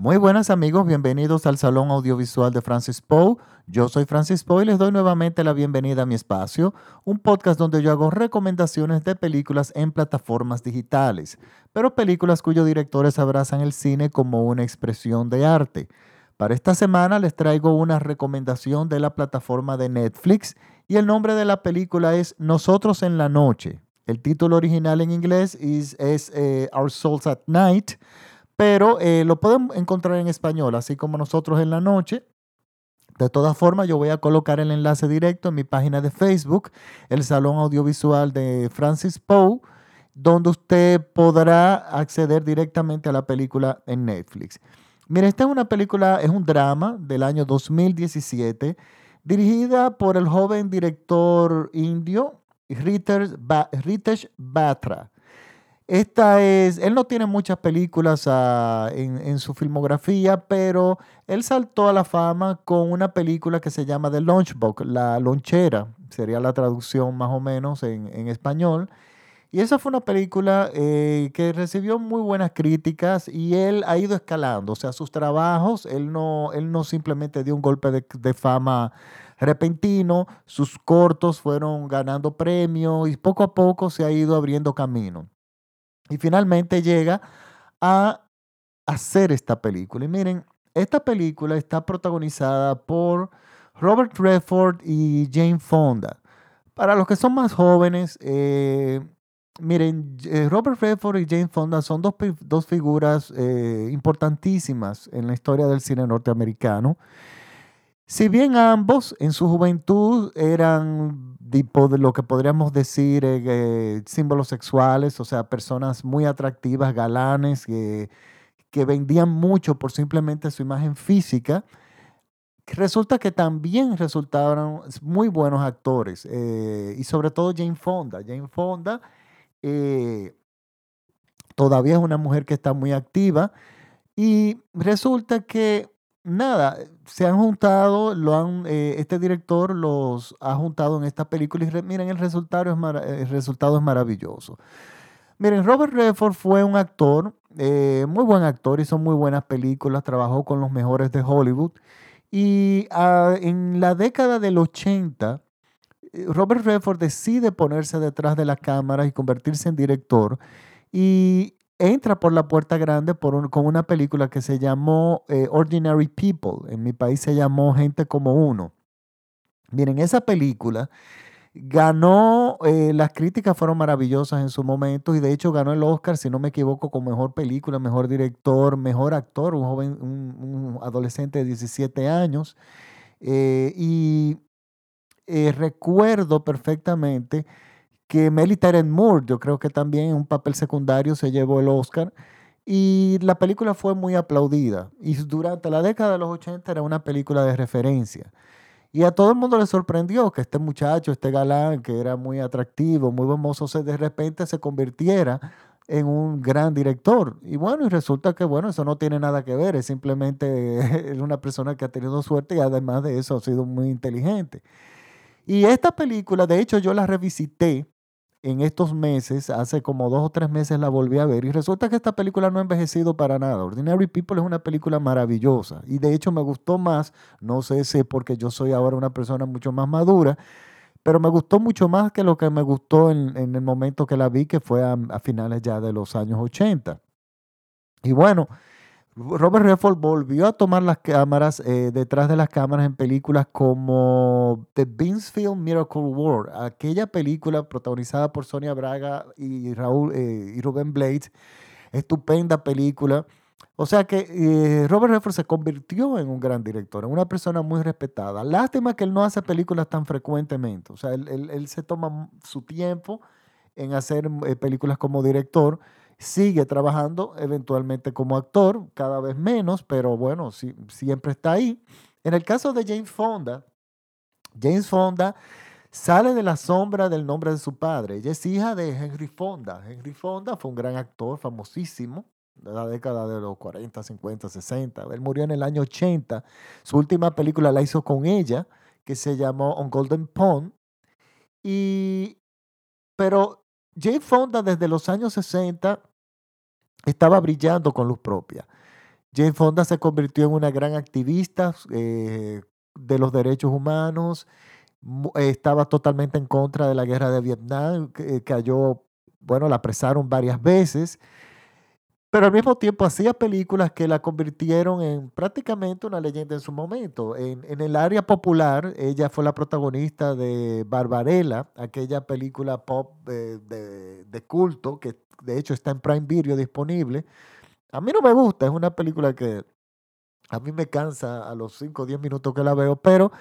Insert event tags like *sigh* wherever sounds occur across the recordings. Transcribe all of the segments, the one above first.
Muy buenas amigos, bienvenidos al Salón Audiovisual de Francis Poe. Yo soy Francis Poe y les doy nuevamente la bienvenida a mi espacio, un podcast donde yo hago recomendaciones de películas en plataformas digitales, pero películas cuyos directores abrazan el cine como una expresión de arte. Para esta semana les traigo una recomendación de la plataforma de Netflix y el nombre de la película es Nosotros en la Noche. El título original en inglés es, eh, Our Souls at Night pero eh, lo pueden encontrar en español, así como nosotros en la noche. De todas formas, yo voy a colocar el enlace directo en mi página de Facebook, el Salón Audiovisual de Francis Poe, donde usted podrá acceder directamente a la película en Netflix. Mire, esta es una película, es un drama del año 2017, dirigida por el joven director indio Ritesh Batra. Esta es, él no tiene muchas películas ah, en, su filmografía, pero él saltó a la fama con una película que se llama The Lunchbox, La Lonchera, sería la traducción más o menos en, español. Y esa fue una película eh, que recibió muy buenas críticas y él ha ido escalando, o sea, sus trabajos, él no, él no simplemente dio un golpe de, de fama repentino, sus cortos fueron ganando premios y poco a poco se ha ido abriendo camino. Y finalmente llega a hacer esta película. Y miren, esta película está protagonizada por Robert Redford y Jane Fonda. Para los que son más jóvenes, eh, miren, eh, Robert Redford y Jane Fonda son dos, dos figuras eh, importantísimas en la historia del cine norteamericano. Si bien ambos en su juventud eran tipo de lo que podríamos decir eh, símbolos sexuales, o sea, personas muy atractivas, galanes, que vendían mucho por simplemente su imagen física, resulta que también resultaron muy buenos actores, eh, y sobre todo Jane Fonda. Jane Fonda eh, todavía es una mujer que está muy activa, y resulta que nada, se han juntado, lo han, eh, este director los ha juntado en esta película y miren, el resultado, es el resultado es maravilloso. Miren, Robert Redford fue un actor, eh, muy buen actor, hizo muy buenas películas, trabajó con los mejores de Hollywood. Y ah, en la década del 80, eh, Robert Redford decide ponerse detrás de la cámara y convertirse en director. Y entra por la puerta grande con una película que se llamó eh, Ordinary People. En mi país se llamó Gente como Uno. Miren, esa película ganó, eh, las críticas fueron maravillosas en su momento y de hecho ganó el Oscar, si no me equivoco, con mejor película, mejor director, mejor actor, un joven, un, adolescente de 17 años. Eh, y recuerdo perfectamente que Melly Taryn Moore, yo creo que también en un papel secundario se llevó el Oscar. Y la película fue muy aplaudida. Y durante la década de los 80 era una película de referencia. Y a todo el mundo le sorprendió que este muchacho, este galán, que era muy atractivo, muy hermoso, se, de repente se convirtiera en un gran director. Y bueno, y resulta que, bueno, eso no tiene nada que ver, es simplemente *laughs* una persona que ha tenido suerte y además de eso ha sido muy inteligente. Y esta película, de hecho, yo la revisité en estos meses, hace como dos o tres meses la volví a ver y resulta que esta película no ha envejecido para nada. Ordinary People es una película maravillosa y de hecho me gustó más, no sé si porque yo soy ahora una persona mucho más madura, pero me gustó mucho más que lo que me gustó en, el momento que la vi, que fue a, a finales ya de los años 80. Y bueno, Robert Redford volvió a tomar las cámaras eh, detrás de las cámaras en películas como The Beansfield Miracle World, aquella película protagonizada por Sonia Braga y Raúl eh, y Rubén Blades, estupenda película. O sea que eh, Robert Redford se convirtió en un gran director, en una persona muy respetada. Lástima que él no hace películas tan frecuentemente. O sea, él se toma su tiempo en hacer películas como director sigue trabajando eventualmente como actor, cada vez menos, pero bueno, siempre está ahí. En el caso de James Fonda, James Fonda sale de la sombra del nombre de su padre. Ella es hija de Henry Fonda. Henry Fonda fue un gran actor famosísimo de la década de los 40, 50, 60. Él murió en el año 80. Su última película la hizo con ella, que se llamó On Golden Pond. Y, pero Jane Fonda desde los años 60 estaba brillando con luz propia. Jane Fonda se convirtió en una gran activista eh, de los derechos humanos, estaba totalmente en contra de la guerra de Vietnam, cayó, bueno, la apresaron varias veces pero al mismo tiempo hacía películas que la convirtieron en prácticamente una leyenda en su momento. En, el área popular, ella fue la protagonista de Barbarella, aquella película pop de, de, culto, que de hecho está en Prime Video disponible. A mí no me gusta, es una película que a mí me cansa a los 5 o 10 minutos que la veo, pero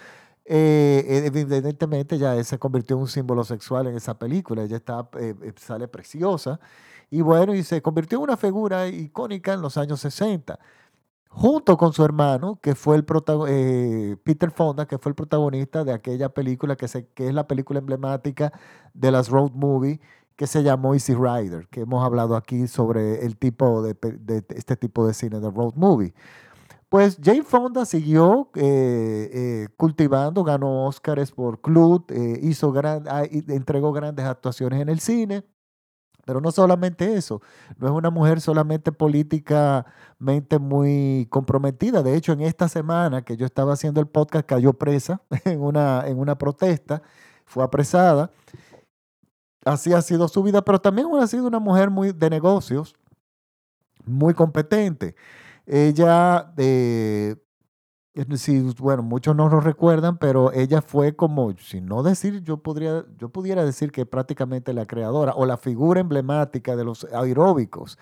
eh, evidentemente ya se convirtió en un símbolo sexual en esa película. Ella está, eh, eh, sale preciosa. Y bueno, y se convirtió en una figura icónica en los años 60, junto con su hermano, que fue el eh, Peter Fonda, que fue el protagonista de aquella película que, se, que es la película emblemática de las road movie que se llamó Easy Rider, que hemos hablado aquí sobre el tipo de, este tipo de cine de road movie. Pues Jane Fonda siguió eh, eh, cultivando, ganó Oscars por Club, hizo gran, ah, entregó grandes actuaciones en el cine. Pero no solamente eso, no es una mujer solamente políticamente muy comprometida. De hecho, en esta semana que yo estaba haciendo el podcast, cayó presa *laughs* en una, en una protesta, fue apresada. Así ha sido su vida, pero también ha sido una mujer muy de negocios, muy competente. Ella eh, Sí, bueno, muchos no lo recuerdan, pero ella fue como, si no decir, yo, podría, yo pudiera decir que prácticamente la creadora o la figura emblemática de los aeróbicos.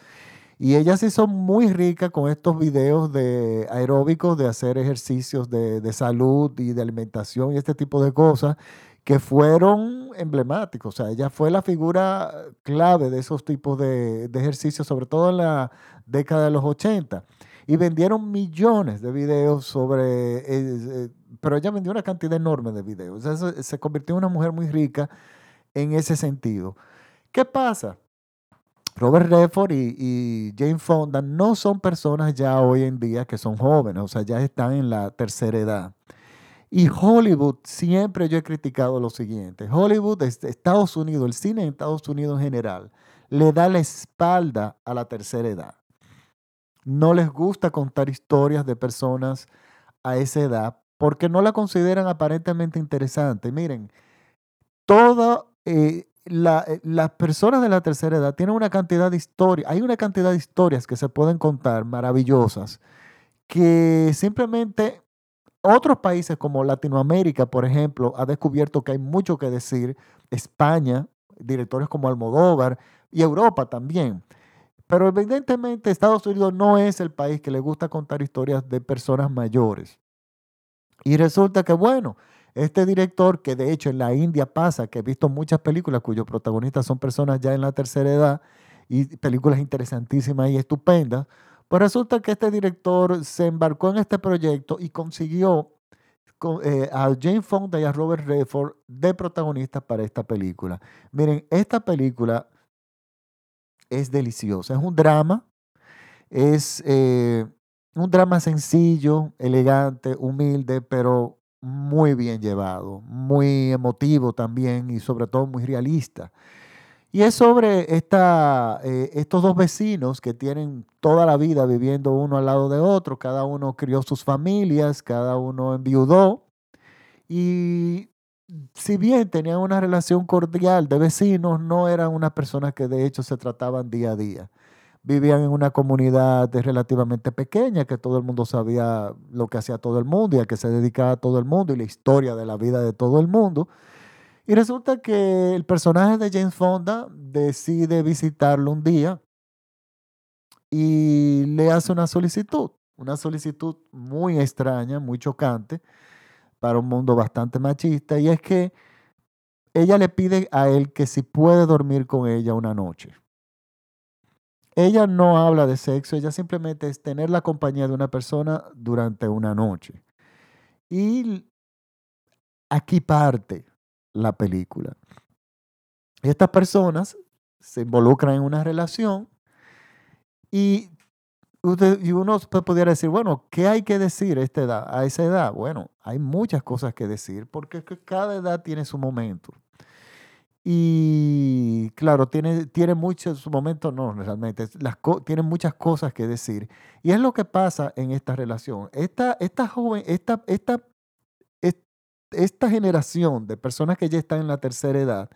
Y ella se hizo muy rica con estos videos de aeróbicos, de hacer ejercicios de, de salud y de alimentación y este tipo de cosas que fueron emblemáticos. O sea, ella fue la figura clave de esos tipos de ejercicios, sobre todo en la década de los 80 y vendieron millones de videos sobre, eh, eh, pero ella vendió una cantidad enorme de videos. se convirtió en una mujer muy rica en ese sentido. ¿Qué pasa? Robert Redford y, y, Jane Fonda no son personas ya hoy en día que son jóvenes, o sea, ya están en la tercera edad. Y Hollywood, siempre yo he criticado lo siguiente, Hollywood, Estados Unidos, el cine en Estados Unidos en general, le da la espalda a la tercera edad no les gusta contar historias de personas a esa edad porque no la consideran aparentemente interesante. Miren, todas eh, eh, las personas de la tercera edad tienen una cantidad de historias, hay una cantidad de historias que se pueden contar maravillosas, que simplemente otros países como Latinoamérica, por ejemplo, ha descubierto que hay mucho que decir, España, directores como Almodóvar y Europa también. Pero evidentemente Estados Unidos no es el país que le gusta contar historias de personas mayores. Y resulta que, bueno, este director, que de hecho en la India pasa, que he visto muchas películas cuyos protagonistas son personas ya en la tercera edad y películas interesantísimas y estupendas, pues resulta que este director se embarcó en este proyecto y consiguió eh, a Jane Fonda y a Robert Redford de protagonistas para esta película. Miren, esta película es deliciosa. Es un drama, es eh, un drama sencillo, elegante, humilde, pero muy bien llevado, muy emotivo también y sobre todo muy realista. Y es sobre esta, eh, estos dos vecinos que tienen toda la vida viviendo uno al lado de otro, cada uno crió sus familias, cada uno enviudó y si bien tenían una relación cordial de vecinos, no eran unas personas que de hecho se trataban día a día. Vivían en una comunidad relativamente pequeña, que todo el mundo sabía lo que hacía todo el mundo y a qué se dedicaba todo el mundo y la historia de la vida de todo el mundo. Y resulta que el personaje de James Fonda decide visitarlo un día y le hace una solicitud, una solicitud muy extraña, muy chocante para un mundo bastante machista, y es que ella le pide a él que si puede dormir con ella una noche. Ella no habla de sexo, ella simplemente es tener la compañía de una persona durante una noche. Y aquí parte la película. Estas personas se involucran en una relación y y uno pudiera decir, bueno, ¿qué hay que decir a, esta edad, a esa edad? Bueno, hay muchas cosas que decir porque cada edad tiene su momento. Y claro, tiene, tiene muchos momentos, no, realmente, las tiene muchas cosas que decir. Y es lo que pasa en esta relación. Esta, esta joven, esta, esta, esta generación de personas que ya están en la tercera edad,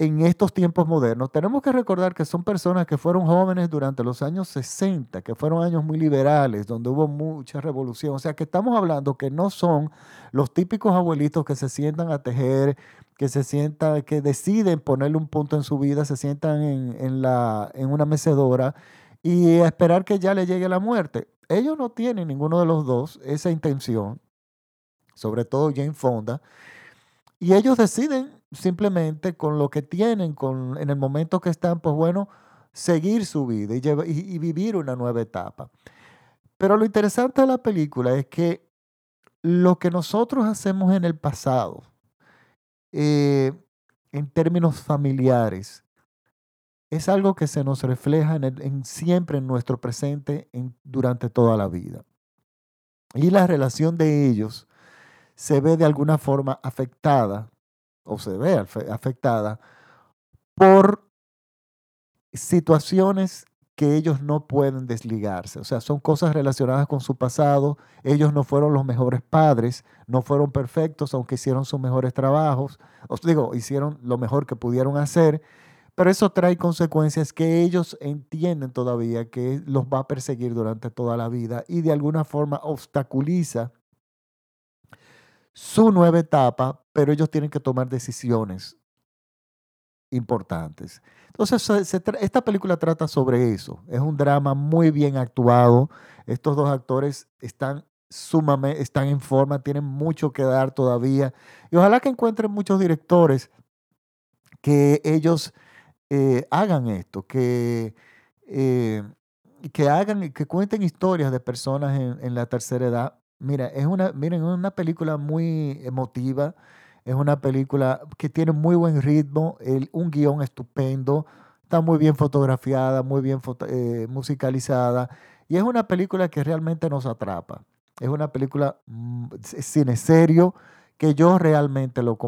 en estos tiempos modernos, tenemos que recordar que son personas que fueron jóvenes durante los años 60, que fueron años muy liberales, donde hubo mucha revolución. O sea, que estamos hablando que no son los típicos abuelitos que se sientan a tejer, que se sientan, que deciden ponerle un punto en su vida, se sientan en, en una mecedora y esperar que ya le llegue la muerte. Ellos no tienen ninguno de los dos esa intención, sobre todo Jane Fonda, y ellos deciden simplemente con lo que tienen, con, en el momento que están, pues bueno, seguir su vida y, y, vivir una nueva etapa. Pero lo interesante de la película es que lo que nosotros hacemos en el pasado, eh, en términos familiares, es algo que se nos refleja en, siempre en nuestro presente durante toda la vida. Y la relación de ellos se ve de alguna forma afectada o se ve afectada por situaciones que ellos no pueden desligarse. O sea, son cosas relacionadas con su pasado. Ellos no fueron los mejores padres, no fueron perfectos, aunque hicieron sus mejores trabajos. Os digo, hicieron lo mejor que pudieron hacer, pero eso trae consecuencias que ellos entienden todavía que los va a perseguir durante toda la vida y de alguna forma obstaculiza su nueva etapa, pero ellos tienen que tomar decisiones importantes. Entonces, esta película trata sobre eso. Es un drama muy bien actuado. Estos dos actores están sumamente, están en forma, tienen mucho que dar todavía. Y ojalá que encuentren muchos directores que ellos eh, hagan esto, que, eh, que hagan, que cuenten historias de personas en, en la tercera edad Mira, es una, miren, una película muy emotiva, es una película que tiene muy buen ritmo, el, un guion estupendo, está muy bien fotografiada, muy bien eh, musicalizada, y es una película que realmente nos atrapa. Es una película mm, cine serio que yo realmente lo,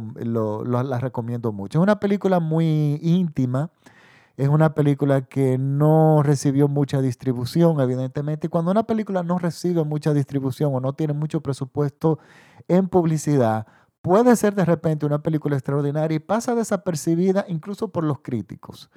la recomiendo mucho. Es una película muy íntima, es una película que no recibió mucha distribución, evidentemente. Y cuando una película no recibe mucha distribución o no tiene mucho presupuesto en publicidad, puede ser de repente una película extraordinaria y pasa desapercibida incluso por los críticos.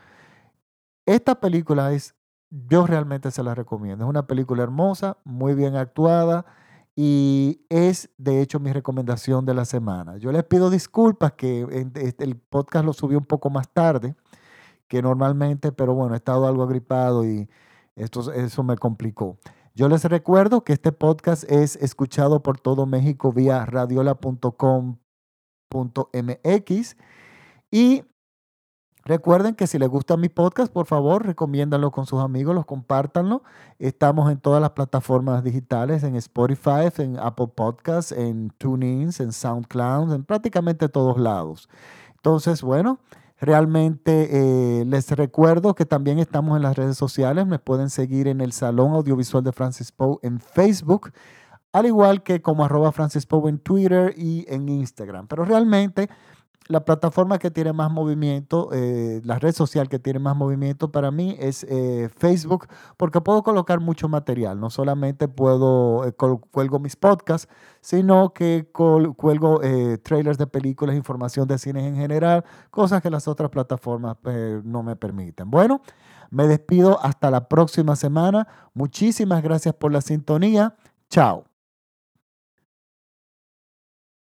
Esta película es, yo realmente se la recomiendo. Es una película hermosa, muy bien actuada y es de hecho mi recomendación de la semana. Yo les pido disculpas que el podcast lo subió un poco más tarde que normalmente, pero bueno, he estado algo agripado y esto, eso me complicó. Yo les recuerdo que este podcast es escuchado por todo México vía radiola.com.mx y recuerden que si les gusta mi podcast, por favor, recomiéndanlo con sus amigos, los compártanlo. Estamos en todas las plataformas digitales, en Spotify, en Apple Podcasts, en TuneIn, en SoundCloud, en prácticamente todos lados. Entonces, bueno, Realmente eh, les recuerdo que también estamos en las redes sociales. Me pueden seguir en el Salón Audiovisual de Francis Poe en Facebook, al igual que como arroba Francis Poe en Twitter y en Instagram. Pero realmente la plataforma que tiene más movimiento, eh, la red social que tiene más movimiento para mí es eh, Facebook, porque puedo colocar mucho material. No solamente puedo, eh, cuelgo mis podcasts, sino que cuelgo trailers de películas, información de cines en general, cosas que las otras plataformas no me permiten. Bueno, me despido hasta la próxima semana. Muchísimas gracias por la sintonía. Chao.